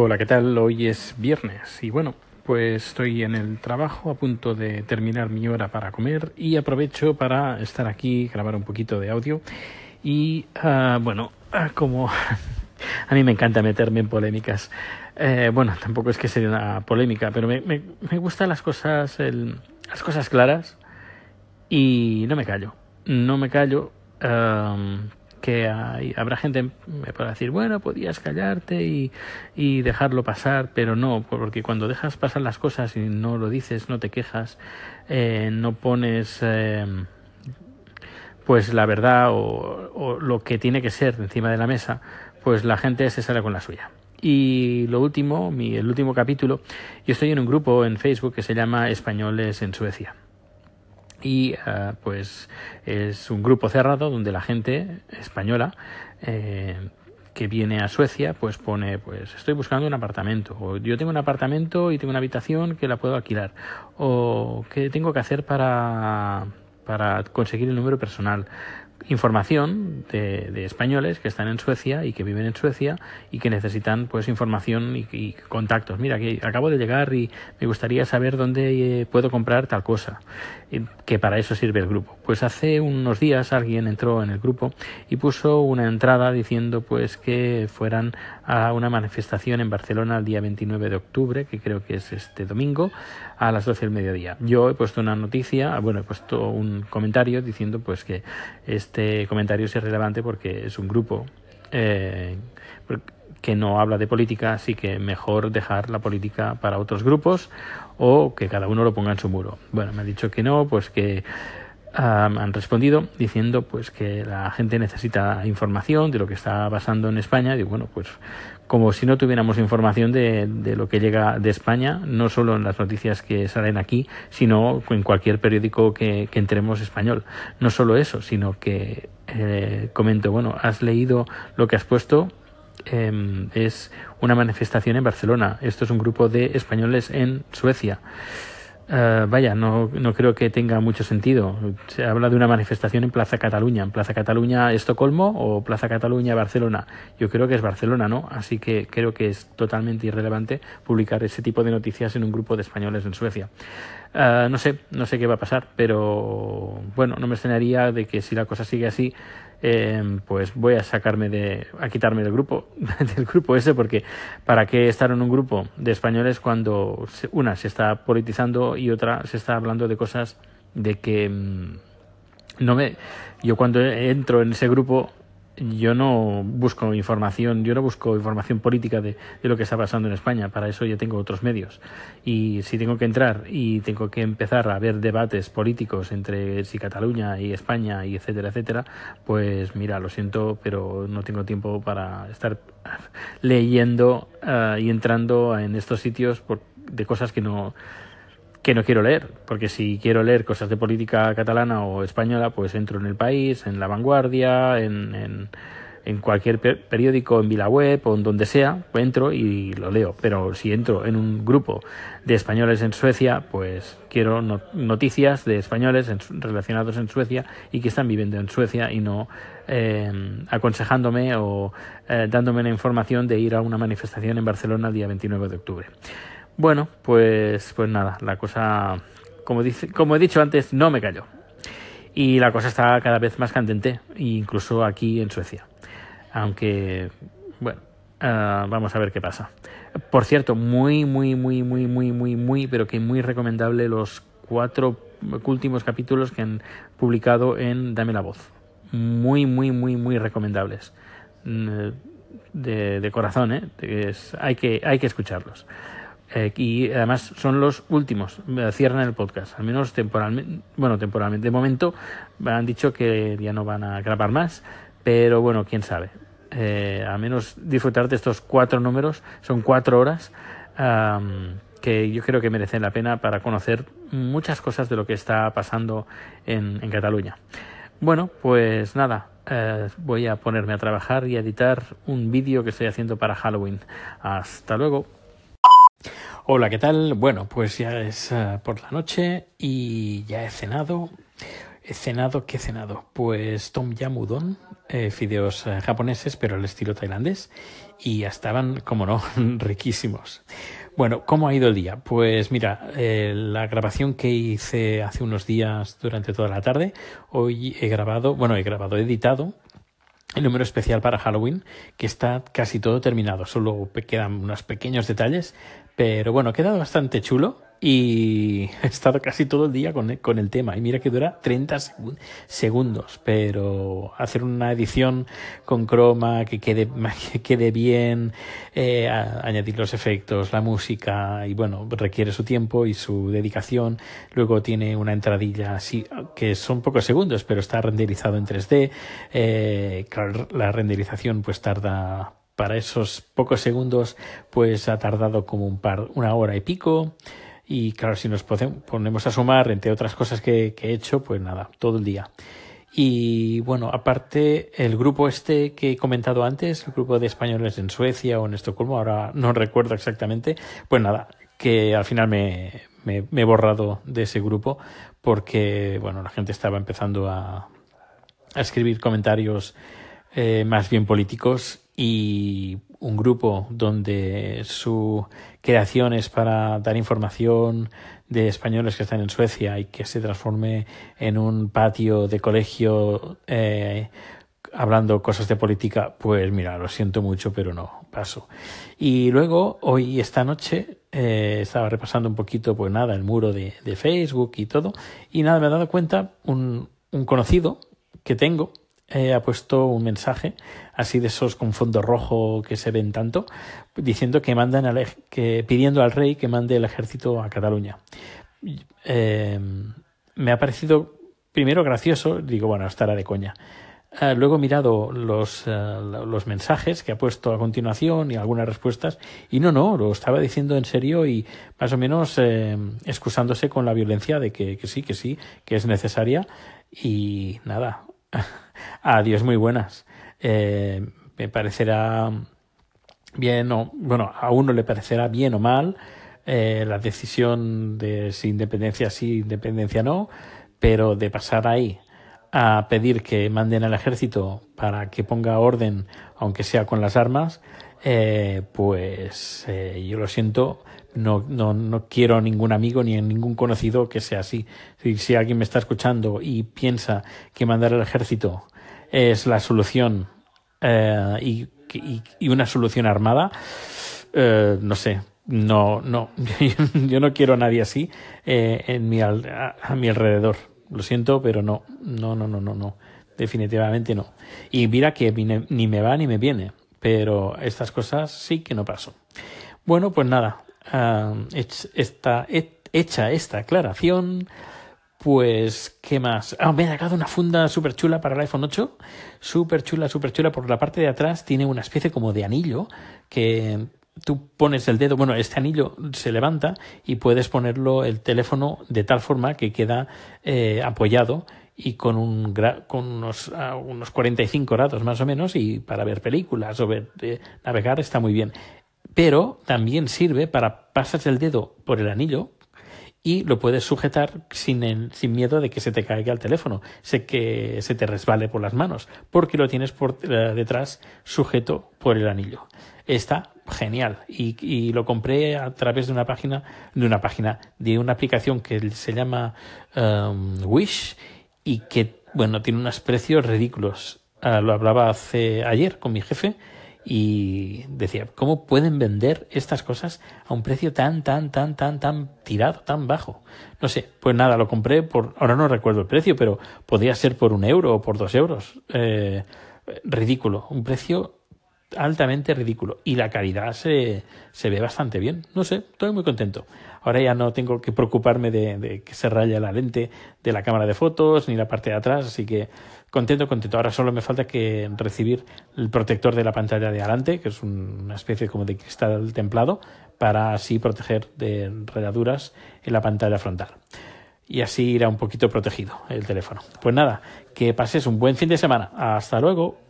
Hola, ¿qué tal? Hoy es viernes y bueno, pues estoy en el trabajo a punto de terminar mi hora para comer y aprovecho para estar aquí, grabar un poquito de audio y uh, bueno, uh, como a mí me encanta meterme en polémicas, eh, bueno, tampoco es que sea una polémica, pero me, me, me gustan las cosas, el, las cosas claras y no me callo, no me callo. Que hay, habrá gente me podrá decir bueno podías callarte y, y, dejarlo pasar pero no porque cuando dejas pasar las cosas y no lo dices no te quejas eh, no pones eh, pues la verdad o, o, lo que tiene que ser encima de la mesa pues la gente se sale con la suya. Y lo último mi, el último capítulo yo estoy en un grupo en Facebook que se llama españoles en Suecia y uh, pues es un grupo cerrado donde la gente española eh, que viene a Suecia pues pone pues estoy buscando un apartamento o yo tengo un apartamento y tengo una habitación que la puedo alquilar o qué tengo que hacer para para conseguir el número personal información de, de, españoles que están en Suecia y que viven en Suecia y que necesitan pues información y, y contactos. Mira, que acabo de llegar y me gustaría saber dónde eh, puedo comprar tal cosa, que para eso sirve el grupo. Pues hace unos días alguien entró en el grupo y puso una entrada diciendo pues que fueran a una manifestación en Barcelona el día 29 de octubre, que creo que es este domingo, a las 12 del mediodía. Yo he puesto una noticia, bueno, he puesto un comentario diciendo pues que este comentario es irrelevante porque es un grupo eh, que no habla de política, así que mejor dejar la política para otros grupos o que cada uno lo ponga en su muro. Bueno, me ha dicho que no, pues que um, han respondido diciendo pues que la gente necesita información de lo que está pasando en España. Digo, bueno, pues como si no tuviéramos información de, de, lo que llega de España, no solo en las noticias que salen aquí, sino en cualquier periódico que, que entremos español. No solo eso, sino que eh, comento, bueno, has leído lo que has puesto, eh, es una manifestación en Barcelona. Esto es un grupo de españoles en Suecia. Uh, vaya, no, no creo que tenga mucho sentido. Se habla de una manifestación en Plaza Cataluña. ¿En Plaza Cataluña Estocolmo o Plaza Cataluña Barcelona? Yo creo que es Barcelona, ¿no? Así que creo que es totalmente irrelevante publicar ese tipo de noticias en un grupo de españoles en Suecia. Uh, no sé, no sé qué va a pasar, pero bueno, no me extrañaría de que si la cosa sigue así, eh, pues voy a sacarme de a quitarme del grupo del grupo ese porque para qué estar en un grupo de españoles cuando una se está politizando y otra se está hablando de cosas de que mmm, no me yo cuando entro en ese grupo yo no busco información, yo no busco información política de, de, lo que está pasando en España, para eso ya tengo otros medios. Y si tengo que entrar y tengo que empezar a ver debates políticos entre si Cataluña y España y etcétera, etcétera, pues mira, lo siento, pero no tengo tiempo para estar leyendo uh, y entrando en estos sitios por, de cosas que no que no quiero leer, porque si quiero leer cosas de política catalana o española, pues entro en El País, en La Vanguardia, en, en, en cualquier periódico, en VilaWeb o en donde sea, entro y lo leo. Pero si entro en un grupo de españoles en Suecia, pues quiero no, noticias de españoles en, relacionados en Suecia y que están viviendo en Suecia y no eh, aconsejándome o eh, dándome la información de ir a una manifestación en Barcelona el día 29 de octubre. Bueno, pues, pues nada, la cosa, como, dice, como he dicho antes, no me cayó. Y la cosa está cada vez más candente, incluso aquí en Suecia. Aunque, bueno, uh, vamos a ver qué pasa. Por cierto, muy, muy, muy, muy, muy, muy, muy, pero que muy recomendable los cuatro últimos capítulos que han publicado en Dame la Voz. Muy, muy, muy, muy recomendables. De, de corazón, ¿eh? Es, hay, que, hay que escucharlos. Eh, y además son los últimos, cierran el podcast, al menos temporalmente, bueno, temporalmente. De momento han dicho que ya no van a grabar más, pero bueno, quién sabe. Eh, al menos disfrutar de estos cuatro números, son cuatro horas que yo creo que merecen la pena para conocer muchas cosas de lo que está pasando en, en Cataluña. Bueno, pues nada, eh, voy a ponerme a trabajar y a editar un vídeo que estoy haciendo para Halloween. Hasta luego. Hola, ¿qué tal? Bueno, pues ya es uh, por la noche y ya he cenado. He cenado, ¿qué he cenado? Pues Tom Yam Udon eh, fideos eh, japoneses, pero al estilo tailandés, y estaban, como no, riquísimos. Bueno, ¿cómo ha ido el día? Pues mira, eh, la grabación que hice hace unos días durante toda la tarde, hoy he grabado, bueno, he grabado, he editado el número especial para Halloween, que está casi todo terminado, solo quedan unos pequeños detalles, pero bueno, ha quedado bastante chulo y he estado casi todo el día con, con el tema. Y mira que dura 30 segundos, pero hacer una edición con croma que quede, que quede bien, eh, añadir los efectos, la música, y bueno, requiere su tiempo y su dedicación. Luego tiene una entradilla así, que son pocos segundos, pero está renderizado en 3D. Eh, la renderización pues tarda para esos pocos segundos, pues ha tardado como un par, una hora y pico. Y claro, si nos ponemos a sumar, entre otras cosas que, he hecho, pues nada, todo el día. Y bueno, aparte, el grupo este que he comentado antes, el grupo de españoles en Suecia o en Estocolmo, ahora no recuerdo exactamente, pues nada, que al final me, he borrado de ese grupo porque, bueno, la gente estaba empezando a, escribir comentarios eh, más bien políticos y un grupo donde su creación es para dar información de españoles que están en Suecia y que se transforme en un patio de colegio eh, hablando cosas de política, pues mira, lo siento mucho, pero no, paso. Y luego, hoy, esta noche, eh, estaba repasando un poquito, pues nada, el muro de, de, Facebook y todo, y nada, me he dado cuenta, un, un conocido que tengo, eh, ha puesto un mensaje así de esos con fondo rojo que se ven tanto diciendo que mandan al, que pidiendo al rey que mande el ejército a Cataluña. Eh, me ha parecido primero gracioso digo bueno estará de coña eh, luego he mirado los, los mensajes que ha puesto a continuación y algunas respuestas y no, no, lo estaba diciendo en serio y más o menos excusándose con la violencia de que, que sí, que sí, que es necesaria y nada, Adiós, muy buenas. Eh, me parecerá bien o, bueno, a uno le parecerá bien o mal eh, la decisión de si independencia sí, independencia no, pero de pasar ahí a pedir que manden al ejército para que ponga orden, aunque sea con las armas, eh, pues yo lo siento, no, no, no quiero ningún amigo ni ningún conocido que sea así. Si, alguien me está escuchando y piensa que mandar al ejército es la solución eh, y, una solución armada, eh, no sé, no, no, yo no quiero a nadie así eh, en mi, a, mi alrededor. Lo siento, pero no, no, no, no, no, no, definitivamente no. Y mira que ni me va ni me viene, pero estas cosas sí que no paso. Bueno, pues nada, hecha esta aclaración, pues, ¿qué más? Ah, me ha llegado una funda súper chula para el iPhone 8. Súper chula, súper chula. Por la parte de atrás tiene una especie como de anillo que tú pones el dedo, bueno, este anillo se levanta y puedes ponerlo el teléfono de tal forma que queda eh, apoyado y con, un con unos, unos 45 grados más o menos y para ver películas o ver, eh, navegar está muy bien pero también sirve para pasar el dedo por el anillo y lo puedes sujetar sin, sin miedo de que se te caiga el teléfono, sé que se te resbale por las manos, porque lo tienes por eh, detrás sujeto por el anillo. Está genial y, lo compré a través de una página, de una página, de una aplicación que se llama um, Wish y que, bueno, tiene unos precios ridículos. Uh, lo hablaba hace ayer con mi jefe y decía, ¿cómo pueden vender estas cosas a un precio tan, tan, tan, tan, tan tirado, tan bajo? No sé, pues nada, lo compré por, ahora no recuerdo el precio, pero podría ser por un euro o por dos euros. Eh, ridículo, un precio altamente ridículo y la calidad se, se ve bastante bien. No sé, estoy muy contento. Ahora ya no tengo que preocuparme de, de que se raya la lente de la cámara de fotos ni la parte de atrás, así que contento, contento. Ahora solo me falta que recibir el protector de la pantalla de adelante, que es una especie como de cristal templado, para así proteger de rayaduras en la pantalla frontal. Y así irá un poquito protegido el teléfono. Pues nada, que pases un buen fin de semana. Hasta luego.